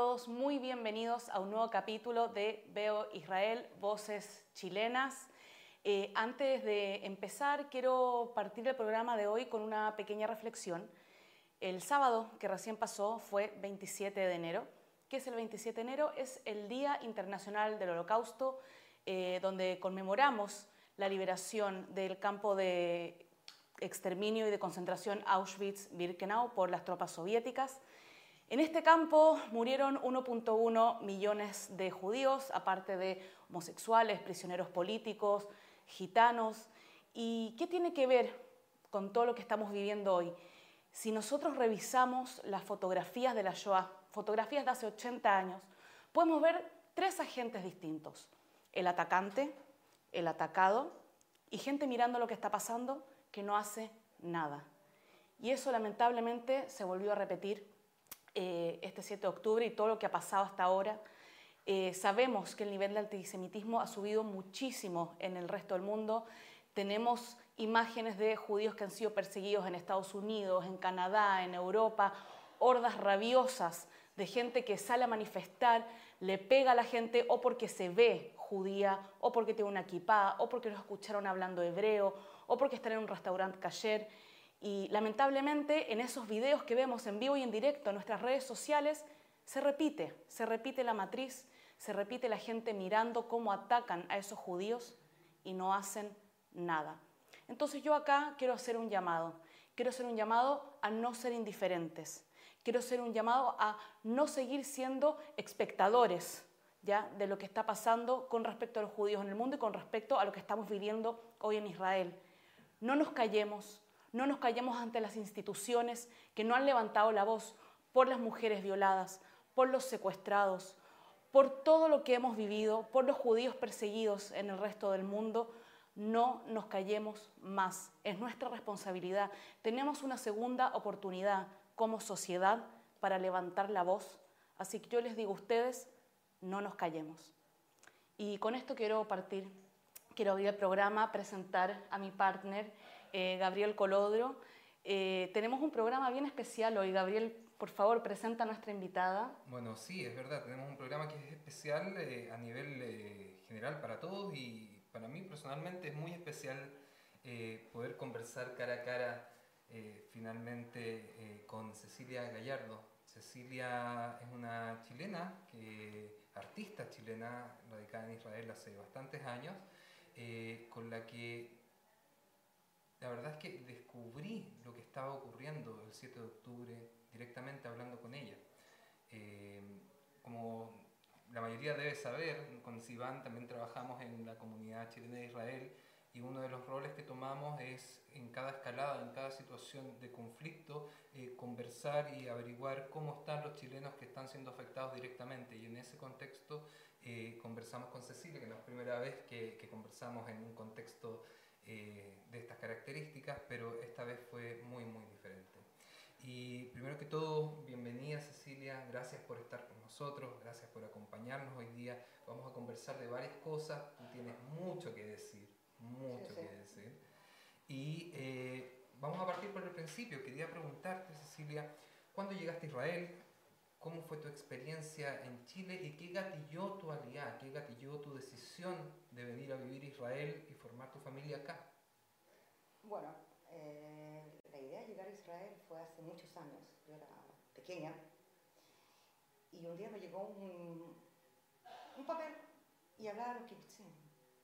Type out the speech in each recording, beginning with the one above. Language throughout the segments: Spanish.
todos, muy bienvenidos a un nuevo capítulo de Veo Israel, Voces Chilenas. Eh, antes de empezar, quiero partir el programa de hoy con una pequeña reflexión. El sábado que recién pasó fue 27 de enero. ¿Qué es el 27 de enero? Es el Día Internacional del Holocausto, eh, donde conmemoramos la liberación del campo de exterminio y de concentración Auschwitz-Birkenau por las tropas soviéticas. En este campo murieron 1.1 millones de judíos, aparte de homosexuales, prisioneros políticos, gitanos. ¿Y qué tiene que ver con todo lo que estamos viviendo hoy? Si nosotros revisamos las fotografías de la Shoah, fotografías de hace 80 años, podemos ver tres agentes distintos. El atacante, el atacado y gente mirando lo que está pasando que no hace nada. Y eso lamentablemente se volvió a repetir eh, este 7 de octubre y todo lo que ha pasado hasta ahora. Eh, sabemos que el nivel de antisemitismo ha subido muchísimo en el resto del mundo. Tenemos imágenes de judíos que han sido perseguidos en Estados Unidos, en Canadá, en Europa, hordas rabiosas de gente que sale a manifestar, le pega a la gente o porque se ve judía, o porque tiene una equipada, o porque los escucharon hablando hebreo, o porque están en un restaurante cayer. Y lamentablemente en esos videos que vemos en vivo y en directo en nuestras redes sociales, se repite, se repite la matriz, se repite la gente mirando cómo atacan a esos judíos y no hacen nada. Entonces yo acá quiero hacer un llamado, quiero hacer un llamado a no ser indiferentes, quiero hacer un llamado a no seguir siendo espectadores ¿ya? de lo que está pasando con respecto a los judíos en el mundo y con respecto a lo que estamos viviendo hoy en Israel. No nos callemos, no nos callemos ante las instituciones que no han levantado la voz por las mujeres violadas, por los secuestrados, por todo lo que hemos vivido, por los judíos perseguidos en el resto del mundo. No nos callemos más. Es nuestra responsabilidad. Tenemos una segunda oportunidad como sociedad para levantar la voz. Así que yo les digo a ustedes, no nos callemos. Y con esto quiero partir, quiero abrir el programa, presentar a mi partner eh, Gabriel Colodro. Eh, tenemos un programa bien especial hoy. Gabriel, por favor, presenta a nuestra invitada. Bueno, sí, es verdad. Tenemos un programa que es especial eh, a nivel general para todos y para mí personalmente es muy especial poder conversar cara a cara finalmente con Cecilia Gallardo. Cecilia es una chilena, que, artista chilena radicada en Israel hace bastantes años, con la que la verdad es que descubrí lo que estaba ocurriendo el 7 de octubre directamente hablando con ella. Eh, como la mayoría debe saber, con Sivan también trabajamos en la comunidad chilena de Israel y uno de los roles que tomamos es en cada escalada, en cada situación de conflicto, eh, conversar y averiguar cómo están los chilenos que están siendo afectados directamente. Y en ese contexto eh, conversamos con Cecilia, que no es la primera vez que, que conversamos en un contexto eh, de estas características, pero esta vez fue muy, muy diferente. Y primero que todo, bienvenida Cecilia, gracias por estar con nosotros, gracias por acompañarnos hoy día. Vamos a conversar de varias cosas, tú tienes mucho que decir, mucho que decir. Y eh, vamos a partir por el principio. Quería preguntarte, Cecilia, ¿cuándo llegaste a Israel? ¿Cómo fue tu experiencia en Chile y qué gatilló tu alianza, qué gatilló tu decisión de venir a vivir a Israel y formar tu familia acá? Bueno, eh, la idea de llegar a Israel fue hace muchos años. Yo era pequeña y un día me llegó un, un papel y hablaba de los kibbutzim,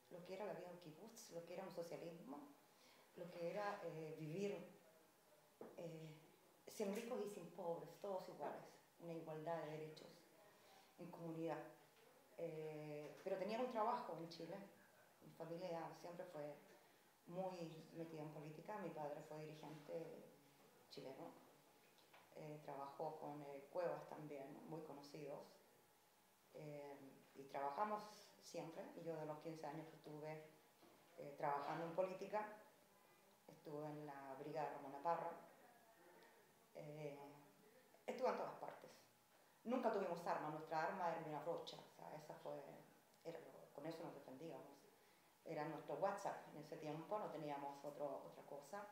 lo que era la vida en kibbutz, lo que era un socialismo, lo que era eh, vivir eh, sin ricos y sin pobres, todos iguales una igualdad de derechos en comunidad. Eh, pero tenía un trabajo en Chile. Mi familia siempre fue muy metida en política. Mi padre fue dirigente chileno. Eh, trabajó con eh, Cuevas también, muy conocidos. y trabajamos siempre. Yo de los 15 años que estuve trabajando en política, estuve en la Brigada Ramona Parra. estuve en todas partes Nunca tuvimos arma, nuestra arma era una rocha, esa fue, con eso nos defendíamos. Era nuestro WhatsApp, en ese tiempo no teníamos otro, otra cosa.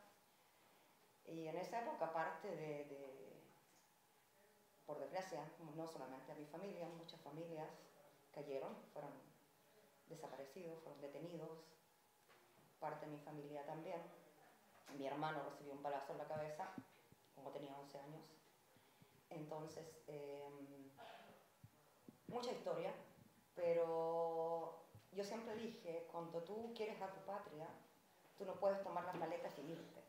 Y en esa época, aparte de, por desgracia, no solamente a mi familia, muchas familias cayeron, fueron desaparecidos, fueron detenidos, parte de mi familia también. Mi hermano recibió un palazo en la cabeza, como tenía 11 años. Entonces, em, mucha historia, pero yo siempre dije, cuando tú quieres a tu patria, tú no puedes tomar las maletas y irte.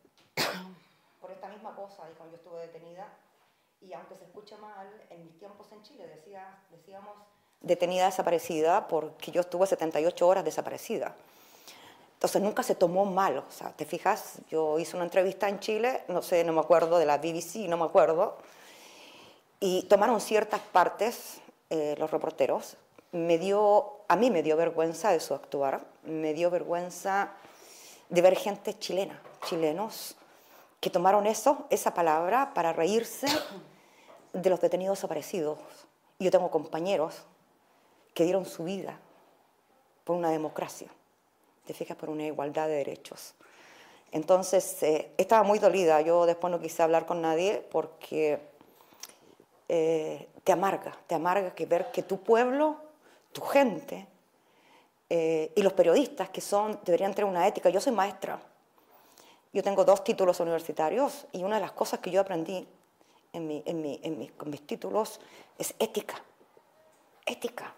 Por esta misma cosa, cuando yo estuve detenida, y aunque se escuche mal, en mis tiempos en Chile decía, decíamos detenida desaparecida porque yo estuve 78 horas desaparecida. Entonces nunca se tomó mal, o sea, te fijas, yo hice una entrevista en Chile, no sé, no me acuerdo, de la BBC, no me acuerdo, y tomaron ciertas partes eh, los reporteros. Me dio, a mí me dio vergüenza de su actuar, me dio vergüenza de ver gente chilena, chilenos, que tomaron eso, esa palabra, para reírse de los detenidos desaparecidos. Yo tengo compañeros que dieron su vida por una democracia, te fijas, por una igualdad de derechos. Entonces, eh, estaba muy dolida. Yo después no quise hablar con nadie porque eh, te amarga, te amarga que ver que tu pueblo, tu gente eh, y los periodistas que son, deberían tener una ética. Yo soy maestra, yo tengo dos títulos universitarios y una de las cosas que yo aprendí en, mi, en, mi, en mis, con mis títulos es ética, ética.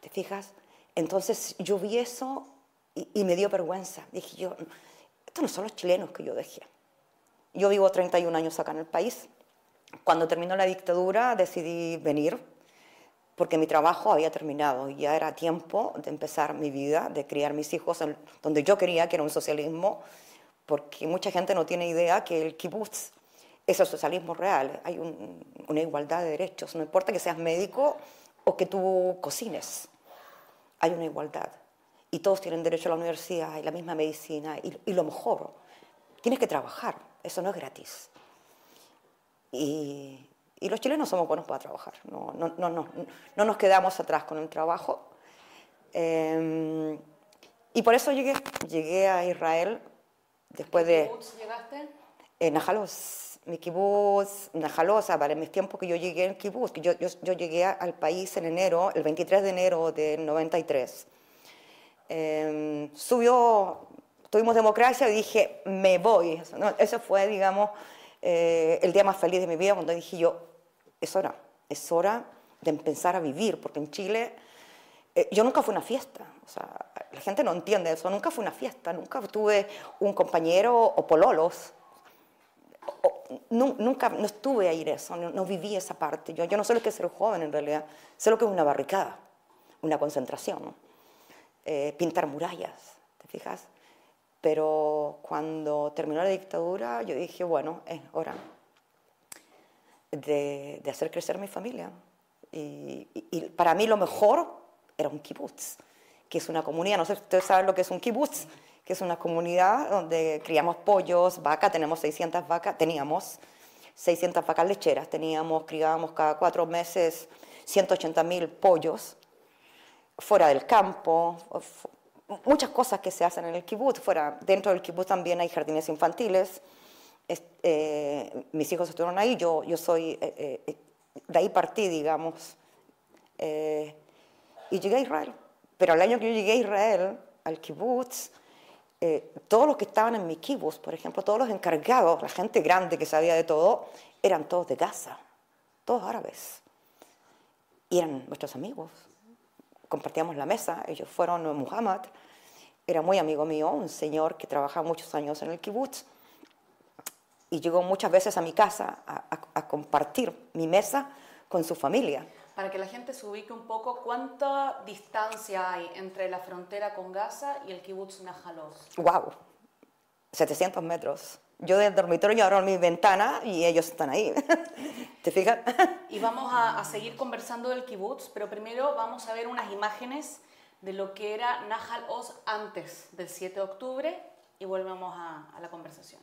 ¿Te fijas? Entonces yo vi eso y, y me dio vergüenza. Dije yo, estos no son los chilenos que yo dejé. Yo vivo 31 años acá en el país cuando terminó la dictadura decidí venir porque mi trabajo había terminado y ya era tiempo de empezar mi vida, de criar mis hijos donde yo quería, que era un socialismo, porque mucha gente no tiene idea que el kibbutz es el socialismo real, hay una igualdad de derechos, no importa que seas médico o que tú cocines, hay una igualdad. Y todos tienen derecho a la universidad y la misma medicina y, y lo mejor, tienes que trabajar, eso no es gratis. Y, los chilenos somos buenos para trabajar, no, no, no, no, no nos quedamos atrás con el trabajo. Em, y por eso llegué, llegué a Israel después de... ¿Qué llegaste? En Najalos, mi kibbutz, Najalos, para mis tiempos que yo llegué en kibbutz, yo, yo, yo, llegué al país en enero, el 23 de enero del 93. Em, subió, tuvimos democracia y dije, me voy. Eso fue, digamos, eh, el día más feliz de mi vida cuando dije yo, es hora, es hora de empezar a vivir, porque en Chile eh, yo nunca fui una fiesta, o sea, la gente no entiende eso, nunca fui a una fiesta, nunca tuve un compañero o pololos, nunca no estuve ahí eso, no, viví esa parte, yo, yo no sé lo que es ser joven en realidad, sé lo que es una barricada, una concentración, eh, pintar murallas, ¿te fijas? Pero cuando terminó la dictadura, yo dije, bueno, es hora de, hacer crecer mi familia. Y, para mí lo mejor era un kibutz, que es una comunidad, no sé si ustedes saben lo que es un kibutz, que es una comunidad donde criamos pollos, vacas, tenemos 600 vacas, teníamos 600 vacas lecheras, teníamos, criábamos cada cuatro meses 180 mil pollos fuera del campo, muchas cosas que se hacen en el kibutz, fuera, dentro del kibutz también hay jardines infantiles, eh, mis hijos estuvieron ahí, yo, yo soy, eh, eh, de ahí partí, digamos, y llegué a Israel. Pero el año que yo llegué a Israel, al kibutz, todos los que estaban en mi kibutz, por ejemplo, todos los encargados, la gente grande que sabía de todo, eran todos de Gaza, todos árabes. Y eran nuestros amigos. Compartíamos la mesa, ellos fueron Muhammad, era muy amigo mío, un señor que trabajaba muchos años en el kibutz y llegó muchas veces a mi casa a, a, a, compartir mi mesa con su familia. Para que la gente se ubique un poco, ¿cuánta distancia hay entre la frontera con Gaza y el kibbutz Nahal Oz? ¡Wow! 700 metros. Yo del dormitorio abro mi ventana y ellos están ahí. ¿Te fijas? y vamos a, a, seguir conversando del kibbutz, pero primero vamos a ver unas imágenes de lo que era Nahal Oz antes del 7 de octubre y volvemos a, a la conversación.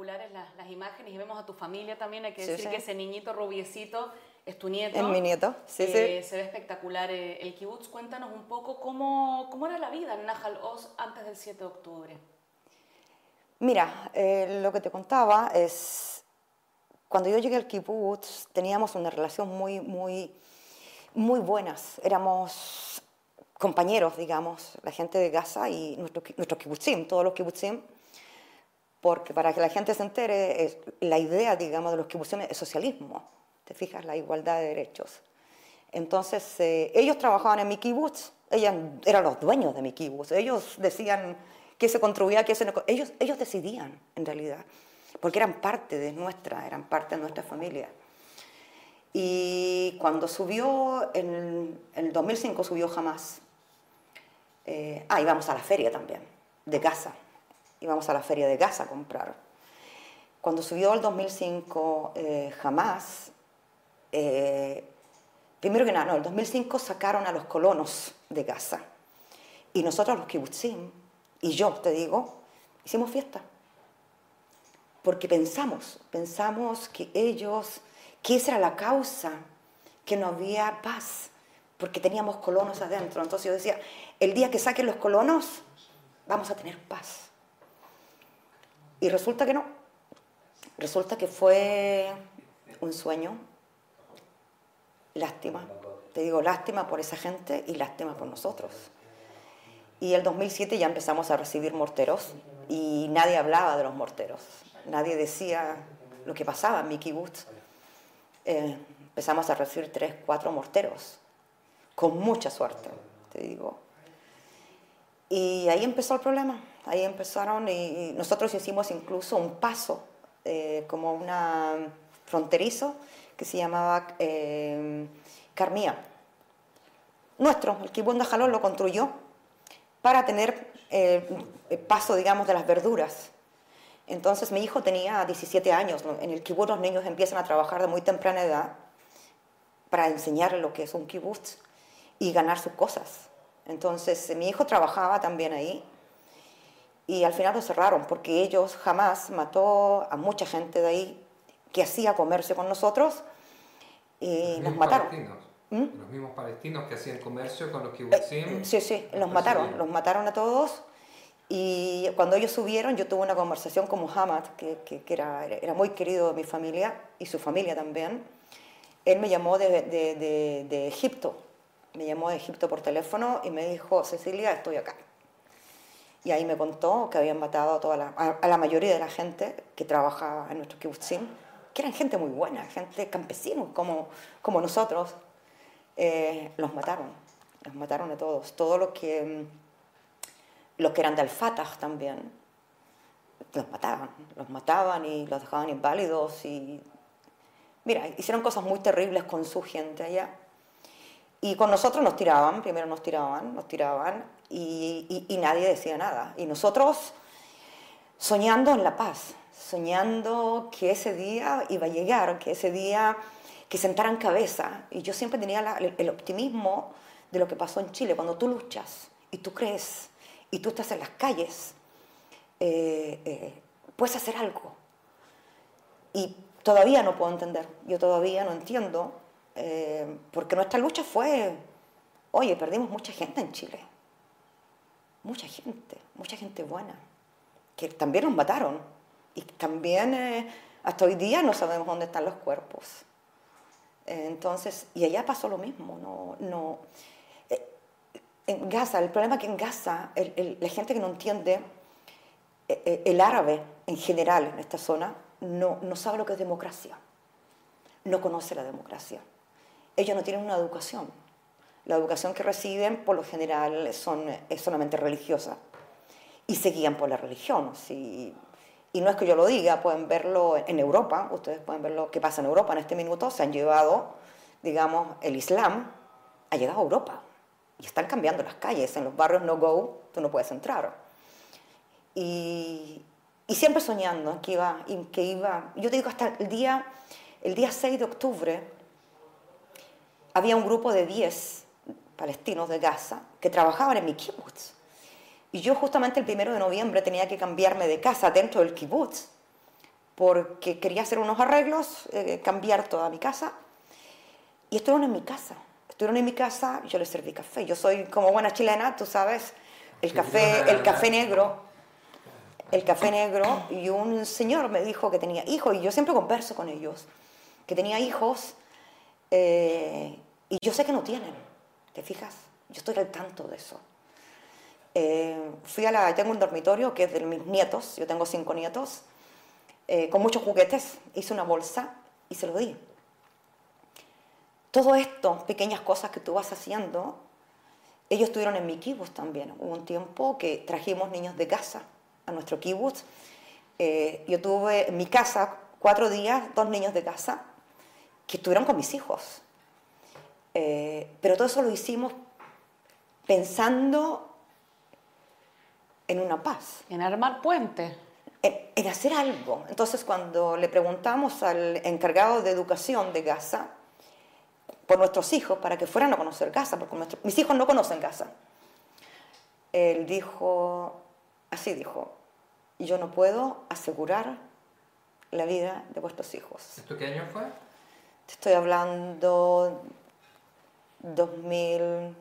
Espectaculares las, las, imágenes y vemos a tu familia también. Hay que Sí, decir sí. que ese niñito rubiecito es tu nieto. Es mi nieto, sí, Eh, sí. Se ve espectacular eh, el kibutz. Cuéntanos un poco cómo, cómo era la vida en Nahal Oz antes del 7 de octubre. Mira, eh, lo que te contaba es, cuando yo llegué al kibbutz teníamos una relación muy, muy, muy buenas. Éramos compañeros, digamos, la gente de Gaza y nuestros nuestro kibbutzim, todos los kibbutzim, porque para que la gente se entere, es, la idea, digamos, de los kibbutzim es socialismo, te fijas, la igualdad de derechos. Entonces, eh, ellos trabajaban en mi kibbutz, ellos eran los dueños de mi kibbutz, ellos decían qué se construía, qué se no, ellos, ellos decidían, en realidad, porque eran parte de nuestra, eran parte de nuestra familia. Y cuando subió, en, el 2005 subió jamás. Eh, ah, íbamos a la feria también, de Gaza. Íbamos a la feria de Gaza a comprar. Cuando subió el 2005 eh, jamás, eh, primero que nada, no, el 2005 sacaron a los colonos de Gaza. Y nosotros los kibbutzim, y yo te digo, hicimos fiesta. Porque pensamos, pensamos que ellos, que esa era la causa, que no había paz, porque teníamos colonos adentro. Entonces yo decía, el día que saquen los colonos, vamos a tener paz. Y resulta que no. Resulta que fue un sueño. Lástima. Te digo lástima por esa gente y lástima por nosotros. Y el 2007 ya empezamos a recibir morteros y nadie hablaba de los morteros. Nadie decía lo que pasaba en mi kibbutz. Eh, empezamos a recibir tres, cuatro morteros, con mucha suerte, te digo. Y ahí empezó el problema. Ahí empezaron y nosotros hicimos incluso un paso, eh, como una fronterizo, que se llamaba eh, Carmía. Nuestro, el de Jalón lo construyó para tener el paso, digamos, de las verduras. Entonces mi hijo tenía 17 años. En el kibbutz los niños empiezan a trabajar de muy temprana edad para enseñarle lo que es un kibbutz y ganar sus cosas. Entonces mi hijo trabajaba también ahí y al final lo cerraron porque ellos jamás mató a mucha gente de ahí que hacía comercio con nosotros y los, mataron. ¿Mm? Los mismos palestinos que hacían comercio con los kibbutzim. Eh, sí, sí, los mataron, los mataron a todos. Y cuando ellos subieron, yo tuve una conversación con Muhammad, que, que, era, era, muy querido de mi familia y su familia también. Él me llamó de, de, de, Egipto, me llamó de Egipto por teléfono y me dijo, Cecilia, estoy acá. Y ahí me contó que habían matado a, toda la, a, la mayoría de la gente que trabajaba en nuestro kibbutzim, que eran gente muy buena, gente campesinos como, como nosotros, eh, los mataron, los mataron a todos. Todos los que, mm, los que eran del Fatah también, los mataban, los mataban y los dejaban inválidos y... Mira, hicieron cosas muy terribles con su gente allá. Y con nosotros nos tiraban, primero nos tiraban, nos tiraban y, y, y nadie decía nada. Y nosotros soñando en la paz, soñando que ese día iba a llegar, que ese día que sentaran cabeza. Y yo siempre tenía el, optimismo de lo que pasó en Chile, cuando tú luchas y tú crees y tú estás en las calles, eh, eh, puedes hacer algo. Y todavía no puedo entender, yo todavía no entiendo, eh, porque nuestra lucha fue, oye, perdimos mucha gente en Chile, mucha gente, mucha gente buena, que también nos mataron y también hasta hoy día no sabemos dónde están los cuerpos. Entonces, y allá pasó lo mismo, no, no. Eh, en Gaza, el problema es que en Gaza, la gente que no entiende eh, eh, el árabe en general en esta zona, no, no sabe lo que es democracia, no conoce la democracia. Ellos no tienen una educación. La educación que reciben, por lo general, son, es solamente religiosa y se guían por la religión. Si y no es que yo lo diga, pueden verlo en Europa, ustedes pueden ver lo que pasa en Europa en este minuto, se han llevado, digamos, el Islam ha llegado a Europa y están cambiando las calles, en los barrios no go, tú no puedes entrar. Y, y siempre soñando que iba, que iba, yo te digo hasta el día, el día 6 de octubre, había un grupo de 10 palestinos de Gaza que trabajaban en mi kibbutz y yo justamente el primero de noviembre tenía que cambiarme de casa dentro del kibutz, porque quería hacer unos arreglos, eh, cambiar toda mi casa. Y estuvieron en mi casa. Estuvieron en mi casa, yo les serví café. Yo soy como buena chilena, tú sabes, el café, el café negro, el café negro. Y un señor me dijo que tenía hijos, y yo siempre converso con ellos, que tenía hijos, eh, y yo sé que no tienen, ¿te fijas? Yo estoy al tanto de eso. Eh, fui a la, tengo un dormitorio que es de mis nietos, yo tengo cinco nietos, eh, con muchos juguetes, hice una bolsa y se lo di. Todo esto, pequeñas cosas que tú vas haciendo, ellos estuvieron en mi kibutz también. Hubo un tiempo que trajimos niños de casa a nuestro kibutz. Eh, yo tuve en mi casa cuatro días dos niños de casa que estuvieron con mis hijos. pero todo eso lo hicimos pensando en una paz. En armar puentes. En, hacer algo. Entonces, cuando le preguntamos al encargado de educación de Gaza por nuestros hijos, para que fueran a conocer Gaza, porque mis hijos no conocen Gaza, él dijo, así dijo, yo no puedo asegurar la vida de vuestros hijos. ¿Esto qué año fue? Te estoy hablando 2000.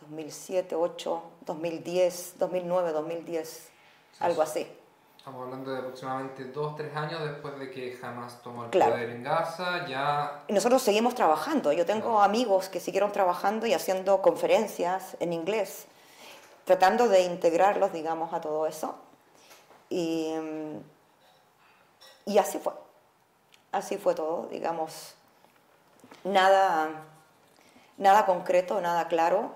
2007, 2008, 2010, 2009, 2010, algo así. Estamos hablando de aproximadamente dos, tres años después de que Hamas tomó el poder en Gaza, ya... Y nosotros seguimos trabajando. Yo tengo amigos que siguieron trabajando y haciendo conferencias en inglés. tratando de integrarlos, digamos, a todo eso. Y, y así fue. Así fue todo, digamos. Nada, nada concreto, nada claro.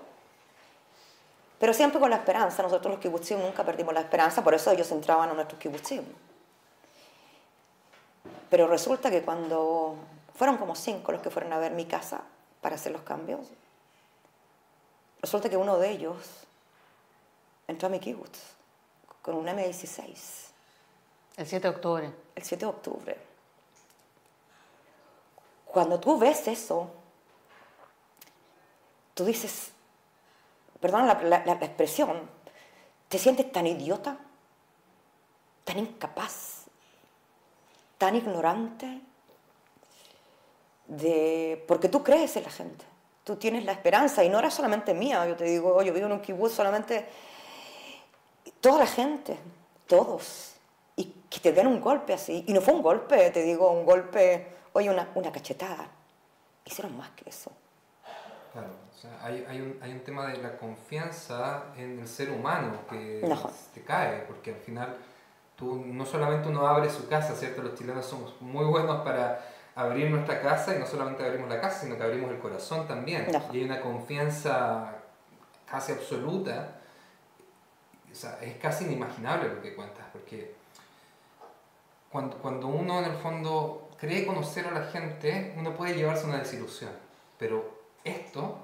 Pero siempre con la esperanza. Nosotros los kibbutzim nunca perdimos la esperanza, por eso ellos entraban a nuestros kibbutzim. Pero resulta que cuando fueron como cinco los que fueron a ver mi casa para hacer los cambios, resulta que uno de ellos entró a mi kibbutz con un M16. El 7 de octubre. El 7 de octubre. Cuando tú ves eso, tú dices, perdón la, la expresión, te sientes tan idiota, tan incapaz, tan ignorante, de, porque tú crees en la gente, tú tienes la esperanza, y no era solamente mía, yo te digo, yo vivo en un kibbutz solamente, toda la gente, todos, y que te den un golpe así, y no fue un golpe, te digo, un golpe, oye, una, una cachetada, hicieron más que eso. Claro, o sea, hay, hay, un, hay, un, tema de la confianza en el ser humano que te cae, porque al final tú no solamente uno abre su casa, ¿cierto? Los chilenos somos muy buenos para abrir nuestra casa y no solamente abrimos la casa, sino que abrimos el corazón también. Y hay una confianza casi absoluta. O sea, es casi inimaginable lo que cuentas, porque cuando, cuando uno en el fondo cree conocer a la gente, uno puede llevarse una desilusión. Pero esto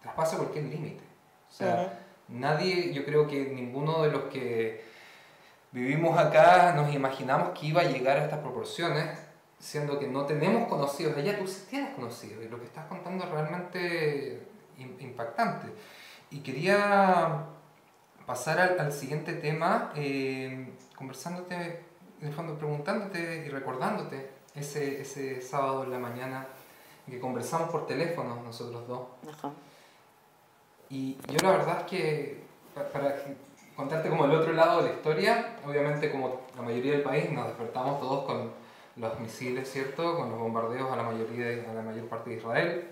traspasa cualquier límite. O sea, nadie, yo creo que ninguno de los que vivimos acá nos imaginamos que iba a llegar a estas proporciones siendo que no tenemos conocidos allá, tú sí tienes conocidos y lo que estás contando es realmente impactante. Y quería pasar al, siguiente tema, eh, conversándote, en el fondo preguntándote y recordándote ese, ese sábado en la mañana que conversamos por teléfono nosotros dos. Y yo la verdad es que, para contarte como el otro lado de la historia, obviamente como la mayoría del país nos despertamos todos con los misiles, ¿cierto? Con los bombardeos a la, mayoría a la mayor parte de Israel.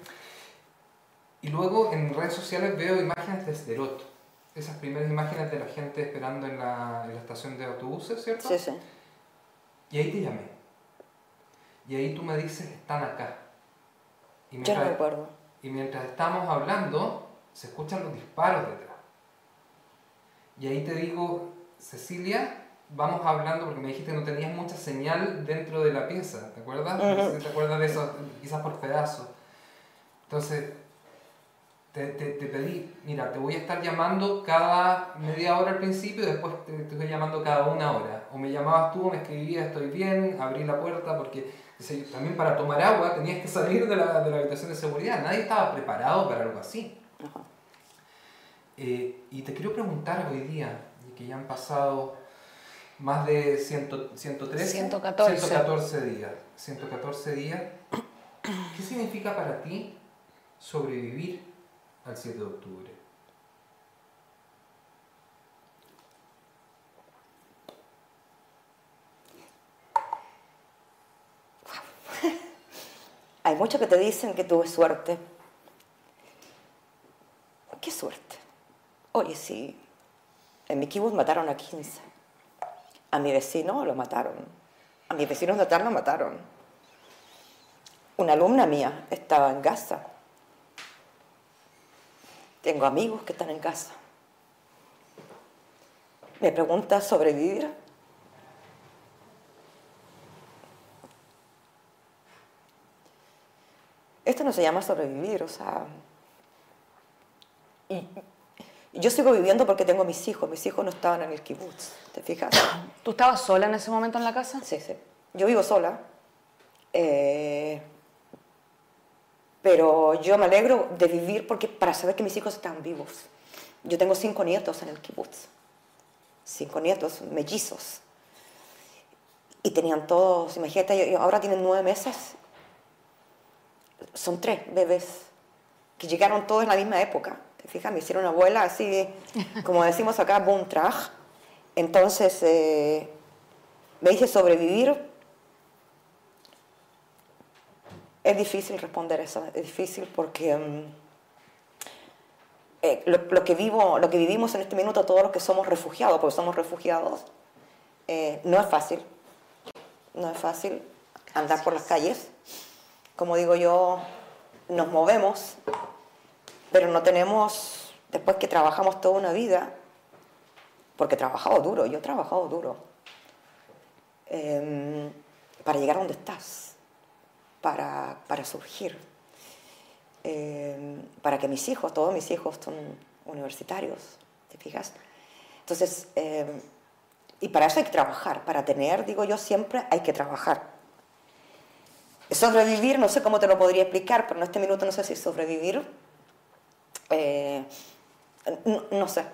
Y luego en redes sociales veo imágenes de Sderot, esas primeras imágenes de la gente esperando en la, en la estación de autobuses, ¿cierto? Sí, sí. Y ahí te llamé. Y ahí tú me dices, están acá. Y mientras, Yo no recuerdo. Y mientras estamos hablando, se escuchan los disparos detrás. Y ahí te digo, Cecilia, vamos hablando, porque me dijiste que no tenías mucha señal dentro de la pieza, ¿te acuerdas? ¿Te acuerdas de eso? Quizás por pedazos. Entonces, te, te, te, pedí, mira, te voy a estar llamando cada media hora al principio y después te, te, estoy llamando cada una hora. O me llamabas tú, me escribías, estoy bien, abrí la puerta, porque también para tomar agua tenías que salir de la, de la habitación de seguridad. Nadie estaba preparado para algo así. Eh, y te quiero preguntar hoy día, que ya han pasado más de 113, 114. 114 días. 114 días. ¿Qué significa para ti sobrevivir al 7 de octubre? Hay muchos que te dicen que tuve suerte. ¿Qué suerte? Oye, sí, en mi kibutz mataron a 15. A mi vecino lo mataron. A mis vecinos de atrás lo mataron. Una alumna mía estaba en casa. Tengo amigos que están en casa. Me pregunta sobrevivir. Esto no se llama sobrevivir, o sea. Y yo sigo viviendo porque tengo mis hijos. Mis hijos no estaban en el kibutz. ¿Te fijas? ¿Tú estabas sola en ese momento en la casa? Sí, sí. Yo vivo sola. Eh, pero yo me alegro de vivir porque para saber que mis hijos están vivos. Yo tengo cinco nietos en el kibutz. Cinco nietos mellizos. Y tenían todos, imagínate, ahora tienen nueve meses. Son tres bebés que llegaron todos en la misma época. ¿Te fijas? Me hicieron una abuela así, como decimos acá, boom entonces, eh, me dice sobrevivir. Es difícil responder eso, es difícil porque mm, eh, lo, que vivo, lo que vivimos en este minuto, todos los que somos refugiados, porque somos refugiados, eh, no es fácil. No es fácil andar por las calles. Como digo yo, nos movemos, pero no tenemos, después que trabajamos toda una vida, porque he trabajado duro, yo he trabajado duro, em, para llegar a donde estás, para, para surgir, em, para que mis hijos, todos mis hijos son universitarios, ¿te fijas? Entonces, em, y para eso hay que trabajar, para tener, digo yo siempre, hay que trabajar. Sobrevivir, no sé cómo te lo podría explicar, pero en este minuto no sé si sobrevivir, eh, no, sé,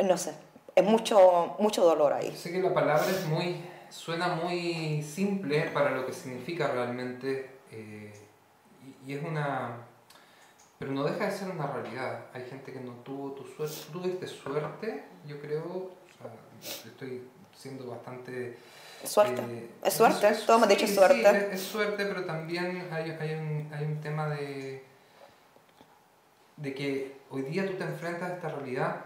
no sé, es mucho, mucho dolor ahí. Sé que la palabra es muy, suena muy simple para lo que significa realmente eh, y, es una, pero no deja de ser una realidad. Hay gente que no tuvo tu suerte, tuviste suerte, yo creo, estoy siendo bastante... Suerte, eh, es suerte, es, todo me dicho suerte. es, suerte, pero también hay, hay, un, hay un tema de, de que hoy día tú te enfrentas a esta realidad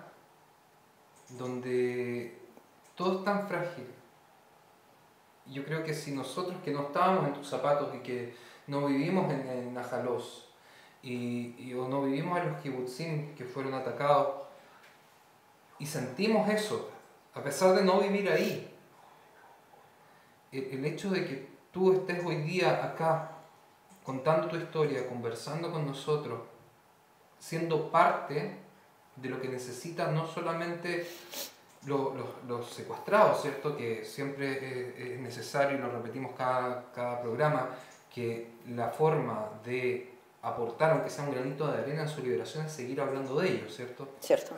donde todo es tan frágil. Yo creo que si nosotros que no estábamos en tus zapatos y que no vivimos en, en Najalos y, y, o no vivimos en los kibutzim que fueron atacados y sentimos eso, a pesar de no vivir ahí, el, hecho de que tú estés hoy día acá contando tu historia, conversando con nosotros, siendo parte de lo que necesitan no solamente los, secuestrados, ¿cierto? Que siempre es, necesario, y lo repetimos cada, cada programa, que la forma de aportar, aunque sea un granito de arena en su liberación, es seguir hablando de ellos, ¿cierto? Cierto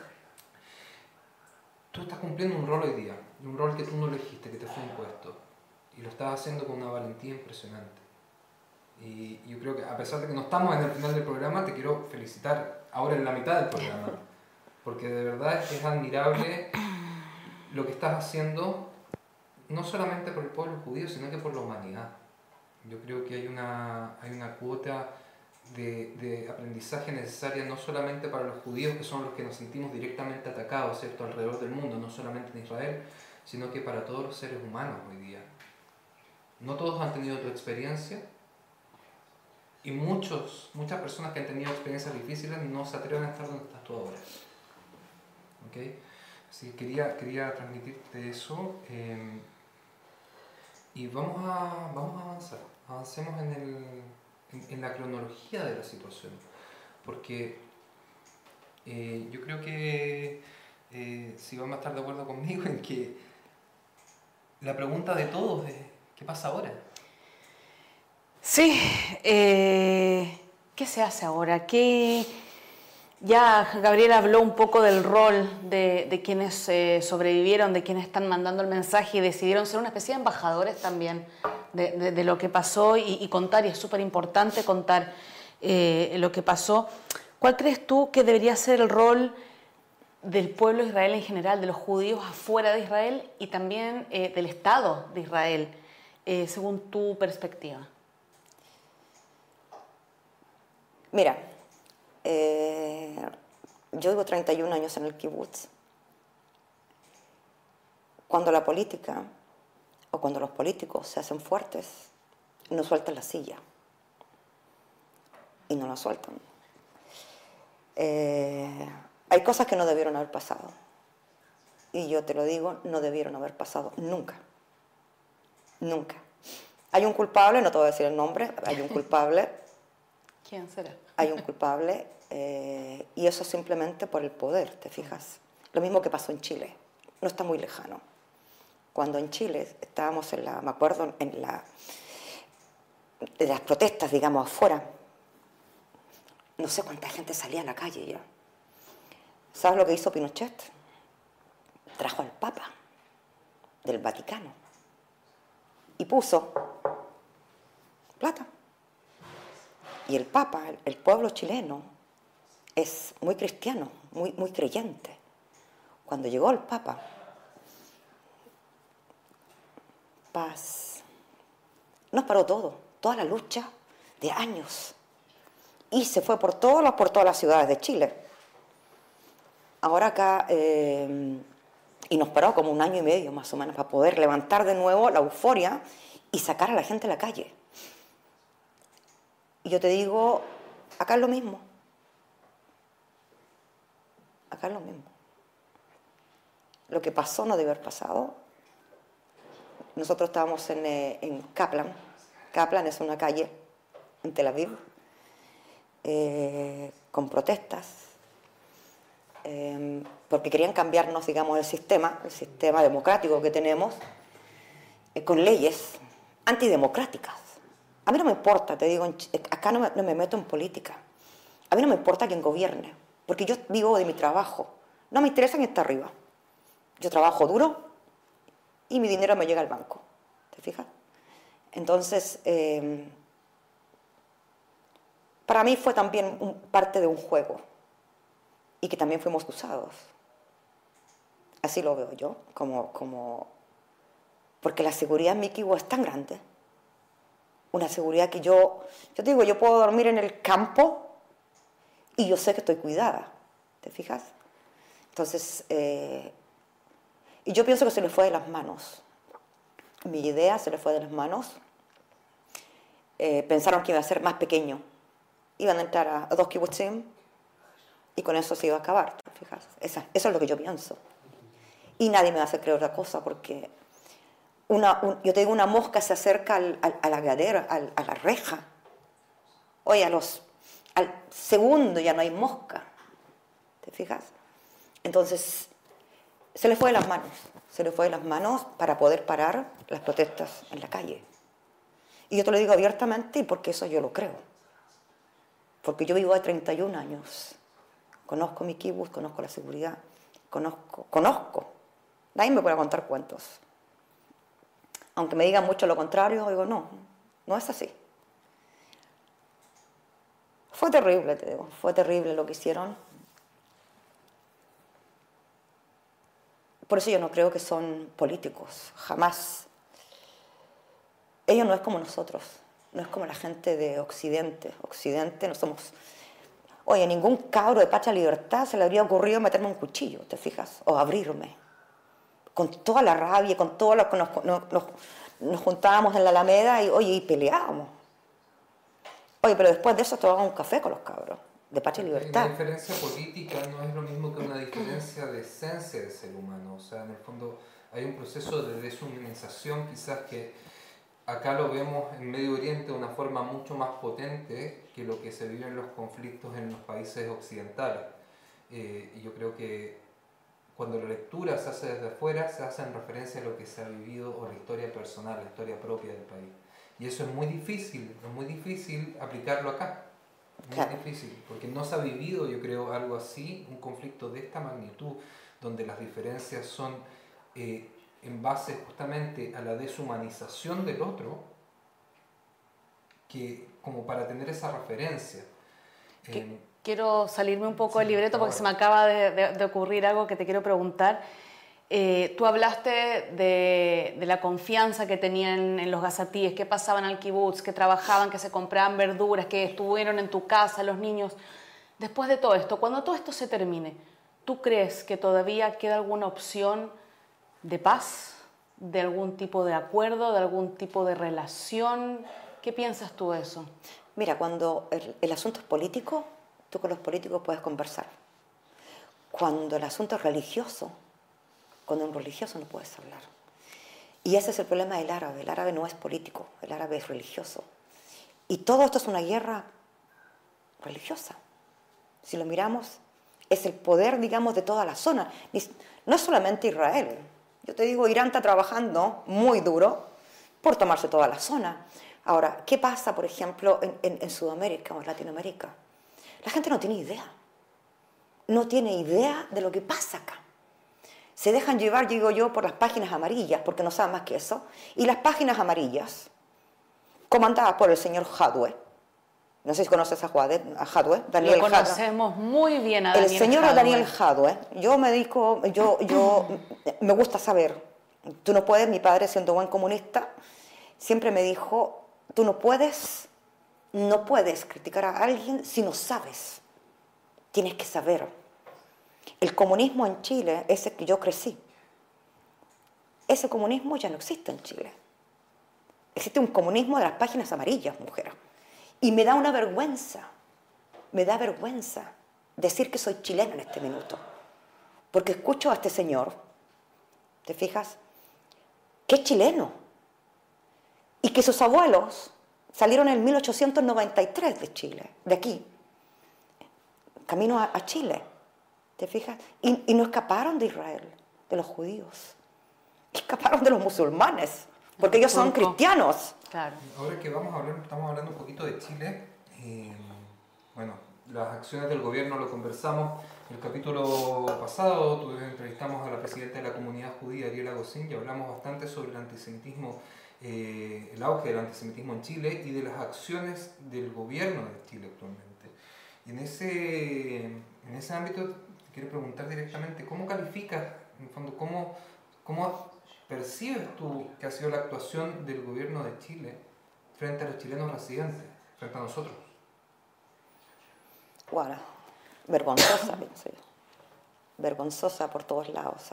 tú estás cumpliendo un rol hoy día, un rol que tú no elegiste, que te fue impuesto, y lo estás haciendo con una valentía impresionante. Y yo creo que a pesar de que no estamos en el final del programa, te quiero felicitar ahora en la mitad del programa, porque de verdad es admirable lo que estás haciendo, no solamente por el pueblo judío, sino que por la humanidad. Yo creo que hay una, hay una cuota de, aprendizaje necesaria no solamente para los judíos, que son los que nos sentimos directamente atacados, ¿cierto?, alrededor del mundo, no solamente en Israel, sino que para todos los seres humanos hoy día. No todos han tenido tu experiencia y muchos, muchas personas que han tenido experiencias difíciles no se atreven a estar donde estás tú ahora. ¿Okay? Así que quería, quería transmitirte eso eh, y vamos a, vamos a avanzar. Avancemos en el, en, la cronología de la situación. Porque eh, yo creo que eh, si van a estar de acuerdo conmigo en que la pregunta de todos es, ¿qué pasa ahora? Sí, eh, ¿qué se hace ahora? ¿Qué... Ya Gabriel habló un poco del rol de, quienes sobrevivieron, de quienes están mandando el mensaje y decidieron ser una especie de embajadores también de, lo que pasó y, contar, y es súper importante contar eh, lo que pasó. ¿Cuál crees tú que debería ser el rol del pueblo de Israel en general, de los judíos afuera de Israel y también eh, del Estado de Israel, eh, según tu perspectiva? Mira, yo llevo 31 años en el kibbutz. Cuando la política o cuando los políticos se hacen fuertes, no sueltan la silla. Y no la sueltan. Eh, hay cosas que no debieron haber pasado. Y yo te lo digo, no debieron haber pasado nunca. Nunca. Hay un culpable, no te voy a decir el nombre, hay un culpable. ¿Quién será? Hay un culpable eh, y eso simplemente por el poder, ¿te fijas? Lo mismo que pasó en Chile, no está muy lejano cuando en Chile estábamos en la, me acuerdo, en la, de las protestas, digamos, afuera, no sé cuánta gente salía a la calle ya. ¿Sabes lo que hizo Pinochet? Trajo al Papa del Vaticano y puso plata. Y el Papa, el pueblo chileno, es muy cristiano, muy, muy creyente. Cuando llegó el Papa, paz. Nos paró todo, toda la lucha de años. y se fue por, por todas las ciudades de Chile. Ahora acá, eh, y nos paró como un año y medio más o menos para poder levantar de nuevo la euforia y sacar a la gente a la calle. Y yo te digo, acá es lo mismo. Acá es lo mismo. Lo que pasó no debe haber pasado. Nosotros estábamos en, eh, Kaplan. Kaplan es una calle en Tel Aviv eh, con protestas eh, porque querían cambiarnos, digamos, el sistema, el sistema democrático que tenemos, con leyes antidemocráticas. A mí no me importa, te digo, acá no me, no me meto en política. A mí no me importa quién gobierne, porque yo vivo de mi trabajo. No me interesa quién está arriba. Yo trabajo duro y mi dinero me llega al banco. ¿Te fijas? Entonces, eh, para mí fue también parte de un juego y que también fuimos usados. Así lo veo yo, como, como porque la seguridad en mi equipo es tan grande. Una seguridad que yo, yo digo, yo puedo dormir en el campo y yo sé que estoy cuidada. ¿Te fijas? Entonces, eh, y yo pienso que se le fue de las manos. Mi idea se le fue de las manos. Eh, pensaron que iba a ser más pequeño. Iban a entrar a, dos kibbutzim y con eso se iba a acabar. ¿te fijas? eso es lo que yo pienso. Y nadie me va a hacer creer otra cosa porque una, yo te digo, una mosca se acerca al, a la gadera, a la reja. Oye, a los, al segundo ya no hay mosca. ¿Te fijas? Entonces, se le fue de las manos. Se le fue de las manos para poder parar las protestas en la calle. Y yo te lo digo abiertamente porque eso yo lo creo. Porque yo vivo de 31 años. Conozco mi kibutz, conozco la seguridad, conozco, conozco. Nadie me puede contar cuentos. Aunque me digan mucho lo contrario, digo, no, no es así. Fue terrible, te digo, fue terrible lo que hicieron. Por eso yo no creo que son políticos, jamás. Ellos no es como nosotros, no es como la gente de Occidente. Occidente no somos... Oye, ningún cabro de Pacha Libertad se le habría ocurrido meterme un cuchillo, ¿te fijas? O abrirme. Con toda la rabia, con todo lo que nos, nos, juntábamos en la Alameda y, oye, y peleábamos. Oye, pero después de eso tomábamos un café con los cabros de Patria y Libertad. La diferencia política no es lo mismo que una diferencia de esencia del ser humano. O sea, en el fondo hay un proceso de deshumanización quizás que acá lo vemos en Medio Oriente de una forma mucho más potente que lo que se vive en los conflictos en los países occidentales. Eh, y yo creo que cuando la lectura se hace desde afuera, se hace en referencia a lo que se ha vivido o la historia personal, la historia propia del país. Y eso es muy difícil, es muy difícil aplicarlo acá. Muy difícil, porque no se ha vivido, yo creo, algo así, un conflicto de esta magnitud, donde las diferencias son eh, en base justamente a la deshumanización del otro, que como para tener esa referencia. quiero salirme un poco del libreto porque se me acaba de ocurrir algo que te quiero preguntar. Eh, tú hablaste de, la confianza que tenían en los gazatíes, que pasaban al kibutz, que trabajaban, que se compraban verduras, que estuvieron en tu casa, los niños. Después de todo esto, cuando todo esto se termine, ¿tú crees que todavía queda alguna opción de paz, de algún tipo de acuerdo, de algún tipo de relación? ¿Qué piensas tú de eso? Mira, cuando el, asunto es político, tú con los políticos puedes conversar. Cuando el asunto es religioso, con un religioso no puedes hablar. Y ese es el problema del árabe. El árabe no es político, el árabe es religioso. Y todo esto es una guerra religiosa. Si lo miramos, es el poder, digamos, de toda la zona. No es solamente Israel. Yo te digo, Irán está trabajando muy duro por tomarse toda la zona. Ahora, ¿qué pasa, por ejemplo, en, Sudamérica o en Latinoamérica? La gente no tiene idea. No tiene idea de lo que pasa acá se dejan llevar, digo yo, por las páginas amarillas, porque no saben más que eso. Y las páginas amarillas, comandadas por el señor Hadwe, no sé si conoces a, Hadwe, Daniel Lo conocemos muy bien a Daniel El señor Daniel Hadwe, yo me dedico, yo, yo me gusta saber, tú no puedes, mi padre siendo buen comunista, siempre me dijo, tú no puedes no puedes criticar a alguien si no sabes. Tienes que saber. El comunismo en Chile, ese que yo crecí, ese comunismo ya no existe en Chile. Existe un comunismo de las páginas amarillas, mujer. Y me da una vergüenza, me da vergüenza decir que soy chilena en este minuto. Porque escucho a este señor, ¿te fijas? Que es chileno. Y que sus abuelos salieron en 1893 de Chile, de aquí, camino a, Chile, ¿te fijas? Y, y no escaparon de Israel, de los judíos, escaparon de los musulmanes, porque ellos son cristianos. Ahora que vamos a hablar, estamos hablando un poquito de Chile, eh, bueno, las acciones del gobierno lo conversamos el capítulo pasado, entrevistamos a la presidenta de la comunidad judía, Ariela Gosín, y hablamos bastante sobre el antisemitismo eh, el auge del antisemitismo en Chile y de las acciones del gobierno de Chile actualmente. Y en ese, en ese ámbito quiero preguntar directamente, ¿cómo calificas, en fondo, cómo, cómo percibes tú que ha sido la actuación del gobierno de Chile frente a los chilenos residentes, frente a nosotros? Bueno, vergonzosa, Vergonzosa por todos lados.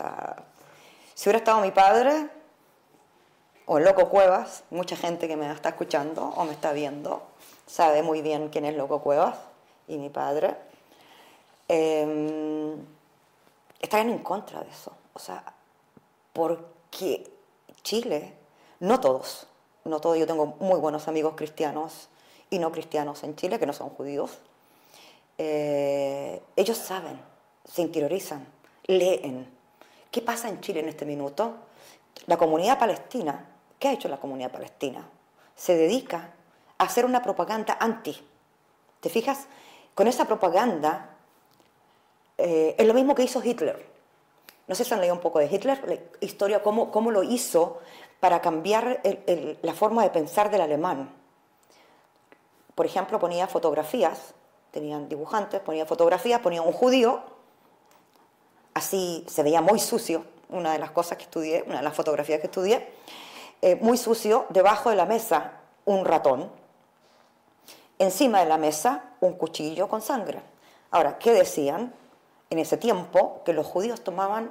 si hubiera estado mi padre, o Loco Cuevas, mucha gente que me está escuchando o me está viendo sabe muy bien quién es Loco Cuevas y mi padre, eh, estarían en contra de eso. O sea, porque Chile, no todos, no todos, yo tengo muy buenos amigos cristianos y no cristianos en Chile, que no son judíos, eh, ellos saben, se interiorizan, leen. ¿Qué pasa en Chile en este minuto? La comunidad palestina ¿Qué ha hecho la comunidad palestina? Se dedica a hacer una propaganda anti. ¿Te fijas? Con esa propaganda eh, es lo mismo que hizo Hitler. No sé si han leído un poco de Hitler, historia, cómo, cómo lo hizo para cambiar la forma de pensar del alemán. Por ejemplo, ponía fotografías, tenían dibujantes, ponía fotografías, ponía un judío, así se veía muy sucio, una de las cosas que estudié, una de las fotografías que estudié, eh, muy sucio, debajo de la mesa un ratón, encima de la mesa un cuchillo con sangre. Ahora, ¿qué decían? En ese tiempo que los judíos tomaban,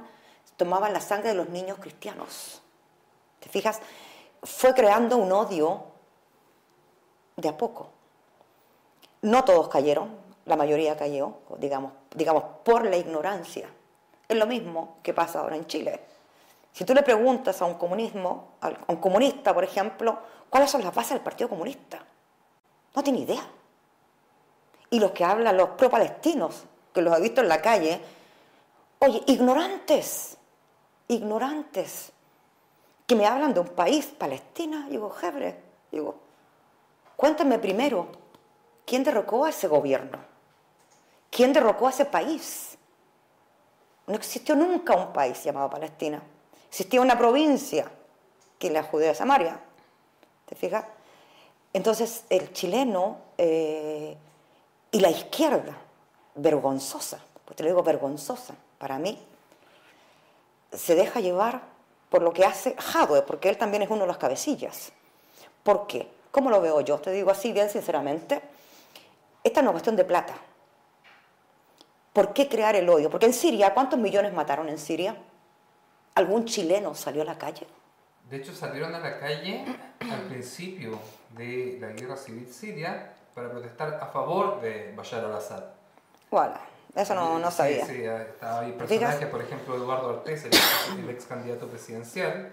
tomaban la sangre de los niños cristianos. ¿Te fijas? Fue creando un odio de a poco. No todos cayeron, la mayoría cayó, digamos, digamos, por la ignorancia. Es lo mismo que pasa ahora en Chile. Si tú le preguntas a un comunismo, a un comunista, por ejemplo, cuáles son las bases del Partido Comunista, no tiene idea. Y los que hablan, los pro-palestinos, que los he visto en la calle, oye, ignorantes, ignorantes, que me hablan de un país, Palestina, digo, jebre, digo, cuéntame primero, ¿quién derrocó a ese gobierno? ¿Quién derrocó a ese país? No existió nunca un país llamado Palestina. Existía una provincia, que la Judea Samaria, ¿te fijas? Entonces el chileno eh, y la izquierda, vergonzosa, pues te lo digo vergonzosa, para mí, se deja llevar por lo que hace Jadwe, porque él también es uno de los cabecillas. ¿Por qué? ¿Cómo lo veo yo? Te digo así bien sinceramente, esta es una cuestión de plata. ¿Por qué crear el odio? Porque en Siria, ¿cuántos millones mataron en Siria? ¿Algún chileno salió a la calle? De hecho, salieron a la calle al principio de la guerra civil siria para protestar a favor de Bashar al-Assad. Bueno, eso no, no sabía. Sí, sí, estaba ahí personajes, por ejemplo, Eduardo Ortez, el, ex candidato presidencial,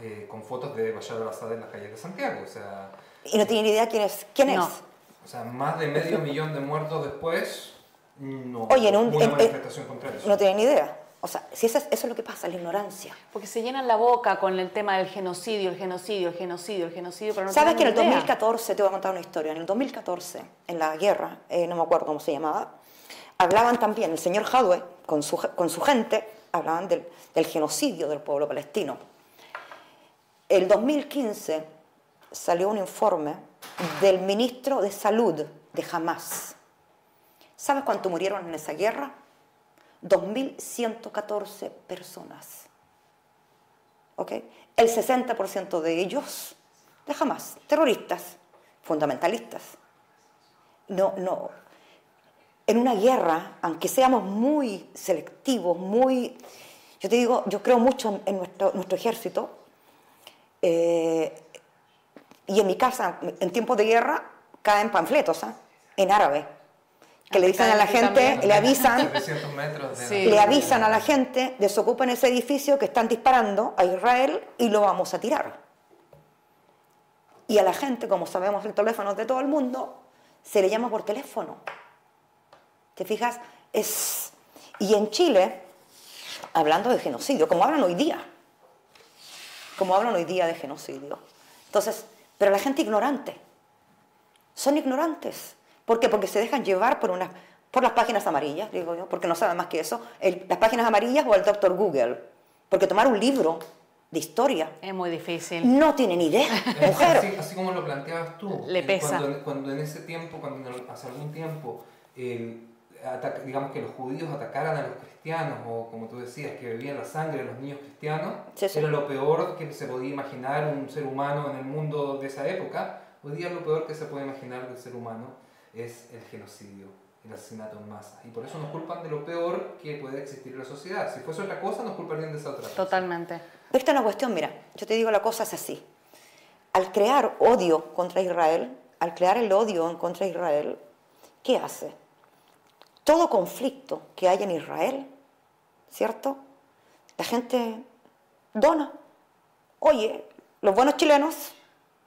eh, con fotos de Bashar al-Assad en las calles de Santiago. O sea, y no tienen idea quién es. ¿Quién es? O sea, más de medio millón de muertos después, no. Oye, en un, una manifestación contra eso. No tienen idea. O sea, si eso es, lo que pasa, la ignorancia. Porque se llenan la boca con el tema del genocidio, el genocidio, el genocidio, el genocidio, pero no ¿Sabes que en el 2014, te voy a contar una historia, en el 2014, en la guerra, eh, no me acuerdo cómo se llamaba, hablaban también, el señor Jadwe, con su, con su gente, hablaban del, del genocidio del pueblo palestino. El 2015 salió un informe del ministro de Salud de Hamas. ¿Sabes cuánto murieron en esa guerra? 2.114 personas. ¿Ok? El 60% de ellos, de jamás, terroristas, fundamentalistas. no, no, en una guerra, aunque seamos muy selectivos, muy, yo te digo, yo creo mucho en nuestro, nuestro ejército, eh, y en mi casa, en tiempos de guerra, caen panfletos ¿ah? en árabe que le dicen a la gente, le avisan, le avisan a la gente, desocupen ese edificio que están disparando a Israel y lo vamos a tirar. Y a la gente, como sabemos el teléfono de todo el mundo, se le llama por teléfono. ¿Te fijas? Es... Y en Chile, hablando de genocidio, como hablan hoy día, como hablan hoy día de genocidio. Entonces, pero la gente ignorante, son ignorantes. ¿Por qué? Porque se dejan llevar por, una, por las páginas amarillas, digo yo, porque no saben más que eso. las páginas amarillas o el doctor Google. Porque tomar un libro de historia. Es muy difícil. No tienen idea, mujer. Así, como lo planteabas tú. Le pesa. Cuando, en ese tiempo, cuando hace algún tiempo, digamos que los judíos atacaran a los cristianos, o como tú decías, que bebían la sangre de los niños cristianos, era lo peor que se podía imaginar un ser humano en el mundo de esa época. Hoy día lo peor que se puede imaginar del ser humano es el genocidio, el asesinato en masa. Y por eso nos culpan de lo peor que puede existir en la sociedad. Si fuese otra cosa, nos culparían de esa otra cosa. Totalmente. Esta es una cuestión, mira, yo te digo la cosa es así. Al crear odio contra Israel, al crear el odio en contra Israel, ¿qué hace? Todo conflicto que hay en Israel, ¿cierto? La gente dona. Oye, los buenos chilenos,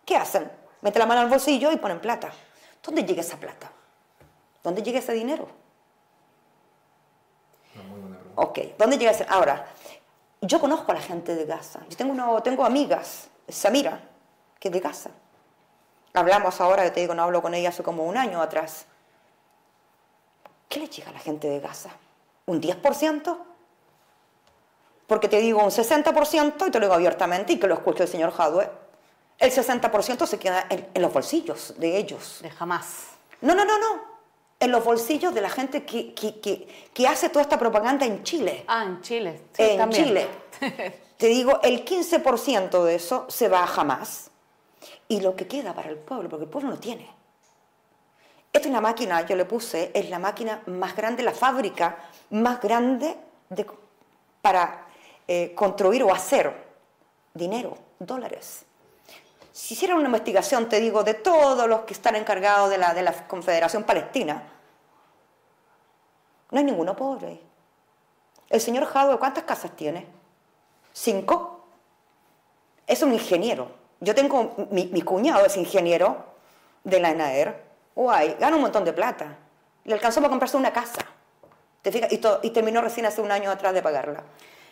¿qué hacen? Meten la mano al bolsillo y ponen plata. ¿Dónde llega esa plata? ¿Dónde llega ese dinero? Ok, ¿dónde llega ese? Ahora, yo conozco a la gente de Gaza. Yo tengo, uno, tengo amigas, Samira, que es de Gaza. Hablamos ahora, te digo, no hablo con ella hace como un año atrás. ¿Qué le llega a la gente de Gaza? ¿Un 10%? Porque te digo un 60% y te lo digo abiertamente y que lo escuche el señor Hadwe. El 60% se queda en, los bolsillos de ellos. De jamás. No, no, no, no. En los bolsillos de la gente que, que, hace toda esta propaganda en Chile. Ah, en Chile. Sí, en Chile. te digo, el 15% de eso se va a jamás. Y lo que queda para el pueblo, porque el pueblo no tiene. Esta es una máquina, yo le puse, es la máquina más grande, la fábrica más grande para eh, construir o hacer dinero, dólares. Si hicieran una investigación, te digo, de todos los que están encargados de la, de la Confederación Palestina, no hay ninguno pobre. El señor Jadwe, ¿cuántas casas tiene? ¿Cinco? Es un ingeniero. Yo tengo, mi, cuñado es ingeniero de la ENAER guay, gana un montón de plata. Le alcanzó para comprarse una casa. ¿Te fijas? Y, terminó recién hace un año atrás de pagarla.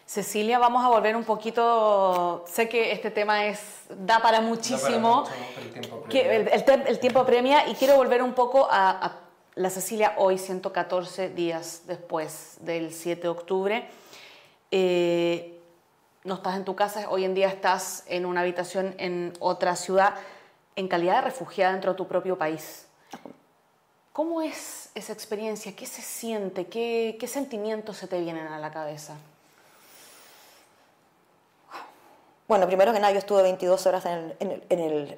Cecilia, vamos a volver un poquito. Sé que este tema es da para muchísimo. el, tiempo que el, tiempo premia y quiero volver un poco a, la Cecilia hoy, 114 días después del 7 de octubre. Eh, no estás en tu casa, hoy en día estás en una habitación en otra ciudad, en calidad de refugiada dentro de tu propio país. ¿Cómo es esa experiencia? ¿Qué se siente? ¿Qué, sentimientos se te vienen a la cabeza? Bueno, primero que nada, yo estuve 22 horas en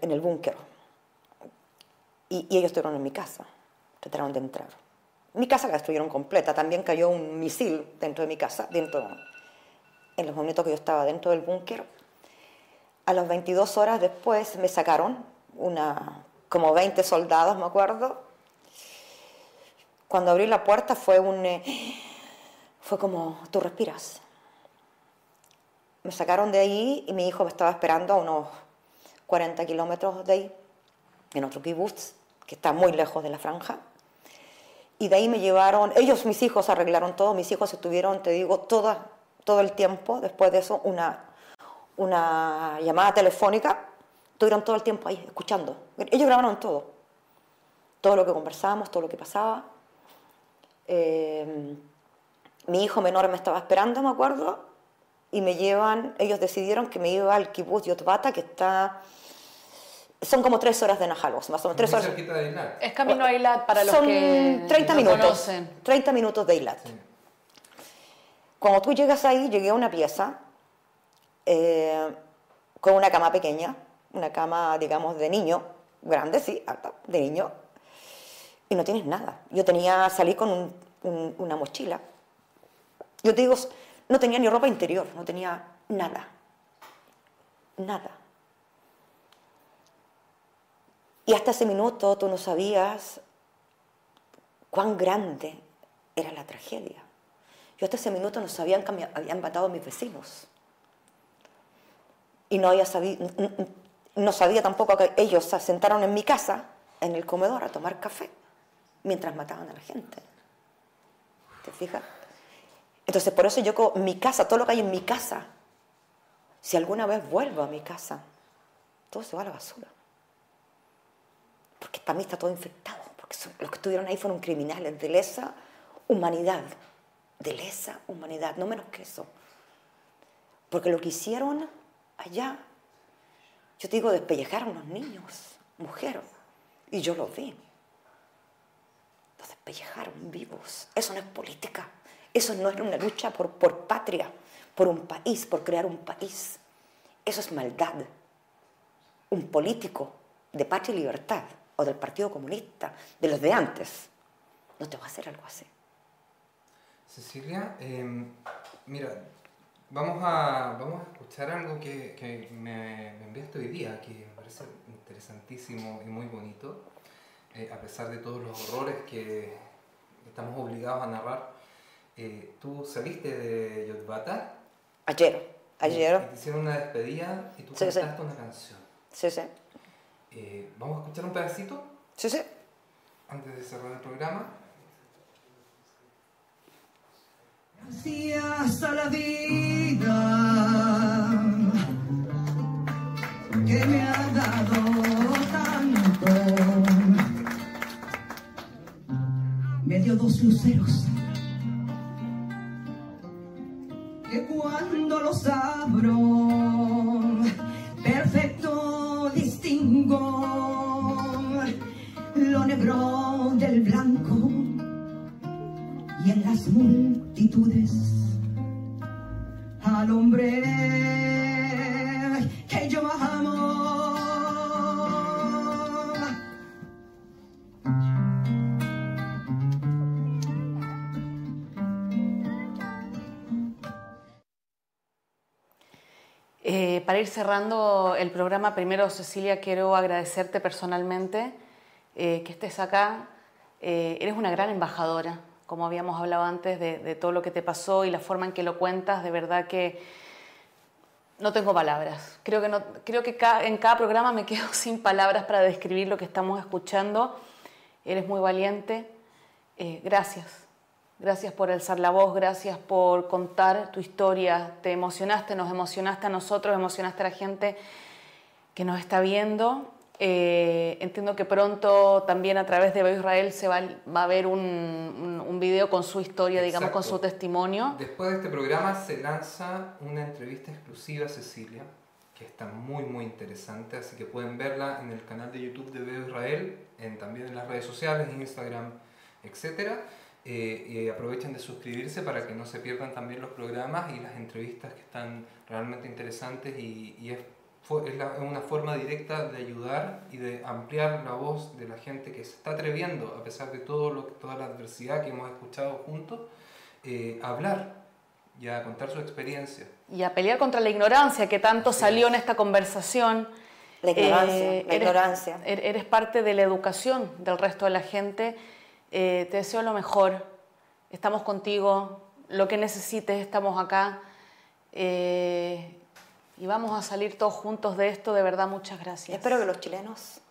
el, búnker. Y, ellos estuvieron en mi casa. Trataron de entrar. Mi casa la destruyeron completa. También cayó un misil dentro de mi casa, dentro, en los momentos que yo estaba dentro del búnker. A las 22 horas después me sacaron una como 20 soldados, me acuerdo. Cuando abrí la puerta fue un... Eh, fue como, tú respiras. Me sacaron de ahí y mi hijo me estaba esperando a unos 40 kilómetros de ahí, en otro kibutz, que está muy lejos de la franja. Y de ahí me llevaron, ellos, mis hijos, arreglaron todo, mis hijos estuvieron, te digo, toda, todo el tiempo, después de eso, una, una llamada telefónica estuvieron todo el tiempo ahí, escuchando. Ellos grabaron todo. Todo lo que conversábamos, todo lo que pasaba. Eh, mi hijo menor me estaba esperando, me acuerdo, y me llevan, ellos decidieron que me iba al kibbutz Yotbata, que está... Son como tres horas de Najalos, más o menos. Tres horas. Es camino a Eilat para los Son que 30 minutos. Conocen. 30 minutos de Eilat. Cuando tú llegas ahí, llegué a una pieza eh, con una cama pequeña, una cama, digamos, de niño, grande, sí, alta, de niño. Y no tienes nada. Yo tenía, salí con una mochila. Yo te digo, no tenía ni ropa interior, no tenía nada. Nada. Y hasta ese minuto tú no sabías cuán grande era la tragedia. Yo hasta ese minuto no sabía que me habían matado a mis vecinos. Y no, había sabido, no sabía tampoco que ellos se sentaron en mi casa, en el comedor, a tomar café, mientras mataban a la gente. ¿Te fijas? Entonces, por eso yo, mi casa, todo lo que hay en mi casa, si alguna vez vuelvo a mi casa, todo se va a la basura. Porque también está todo infectado, porque los que estuvieron ahí fueron criminales de lesa humanidad, de lesa humanidad, no menos que eso. Porque lo que hicieron allá, yo te digo, despellejaron a los niños, mujeres, y yo lo vi. Los despellejaron vivos. Eso no es política. Eso no es una lucha por, por patria, por un país, por crear un país. Eso es maldad. Un político de patria y libertad, o del Partido Comunista, de los de antes, no te va a hacer algo así. Cecilia, em, mira, vamos a, vamos a escuchar algo que, me, me, enviaste hoy día, que me parece interesantísimo y muy bonito, eh, a pesar de todos los horrores que estamos obligados a narrar. Eh, tú saliste de Yotbata. Ayer, ayer. te hicieron una despedida y tú cantaste una canción. Sí, sí. Eh, ¿Vamos a escuchar un pedacito? Sí, sí. Antes de cerrar el programa. Gracias a la vida que me ha Dos luceros. Que cuando los abro, perfecto distingo lo negro del blanco y en las multitudes al hombre Para ir cerrando el programa, primero Cecilia, quiero agradecerte personalmente eh, que estés acá. Eh, eres una gran embajadora como habíamos hablado antes, de, todo lo que te pasó y la forma en que lo cuentas, de verdad que no tengo palabras. Creo que, no, creo que en cada programa me quedo sin palabras para describir lo que estamos escuchando. Eres muy valiente. Eh, gracias. Gracias por alzar la voz, gracias por contar tu historia. Te emocionaste, nos emocionaste a nosotros, emocionaste a la gente que nos está viendo eh, entiendo que pronto también a través de Veo Israel se va, va a ver un, un, video con su historia, digamos, con su testimonio. Después de este programa se lanza una entrevista exclusiva a Cecilia, que está muy, muy interesante, así que pueden verla en el canal de YouTube de Veo Israel, en, también en las redes sociales, en Instagram, etc. Eh, y aprovechen de suscribirse para que no se pierdan también los programas y las entrevistas que están realmente interesantes y, y es es una forma directa de ayudar y de ampliar la voz de la gente que se está atreviendo, a pesar de todo lo, toda la adversidad que hemos escuchado juntos, eh, a hablar y a contar su experiencia. Y a pelear contra la ignorancia que tanto salió en esta conversación. La ignorancia, eh, la eres, ignorancia. Er-, eres parte de la educación del resto de la gente. Eh, te deseo lo mejor. Estamos contigo. Lo que necesites, estamos acá y vamos a salir todos juntos de esto. De verdad, muchas gracias. Espero que los chilenos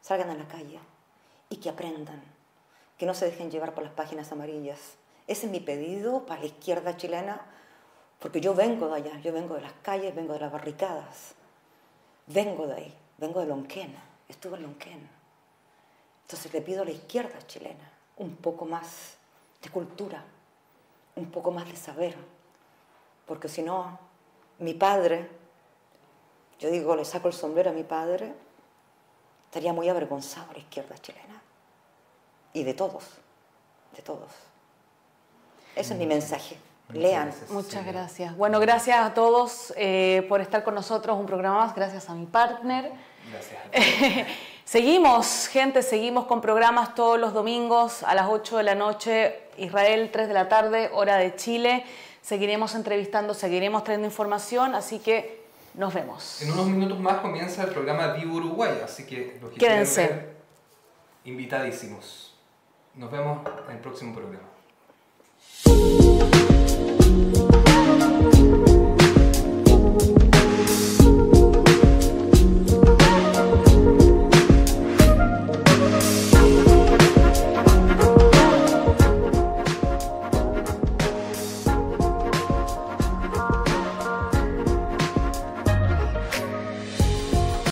salgan a la calle y que aprendan, que no se dejen llevar por las páginas amarillas. Ese es mi pedido para la izquierda chilena, porque yo vengo de allá, yo vengo de las calles, vengo de las barricadas, vengo de ahí, vengo de Lonquén, estuve en Lonquén. Entonces le pido a la izquierda chilena un poco más de cultura, un poco más de saber, porque si no, mi padre yo digo, le saco el sombrero a mi padre, estaría muy avergonzado a la izquierda chilena. Y de todos, de todos. Ese es mi mensaje. Lean. Muchas gracias. Bueno, gracias a todos eh, por estar con nosotros un programa más. Gracias a mi partner. Gracias. Seguimos, gente, seguimos con programas todos los domingos a las 8 de la noche, Israel 3 de la tarde, hora de Chile. Seguiremos entrevistando, seguiremos trayendo información, así que nos vemos. En unos minutos más comienza el programa Vivo Uruguay, así que los que Quédense. Invitadísimos. Nos vemos en el próximo programa.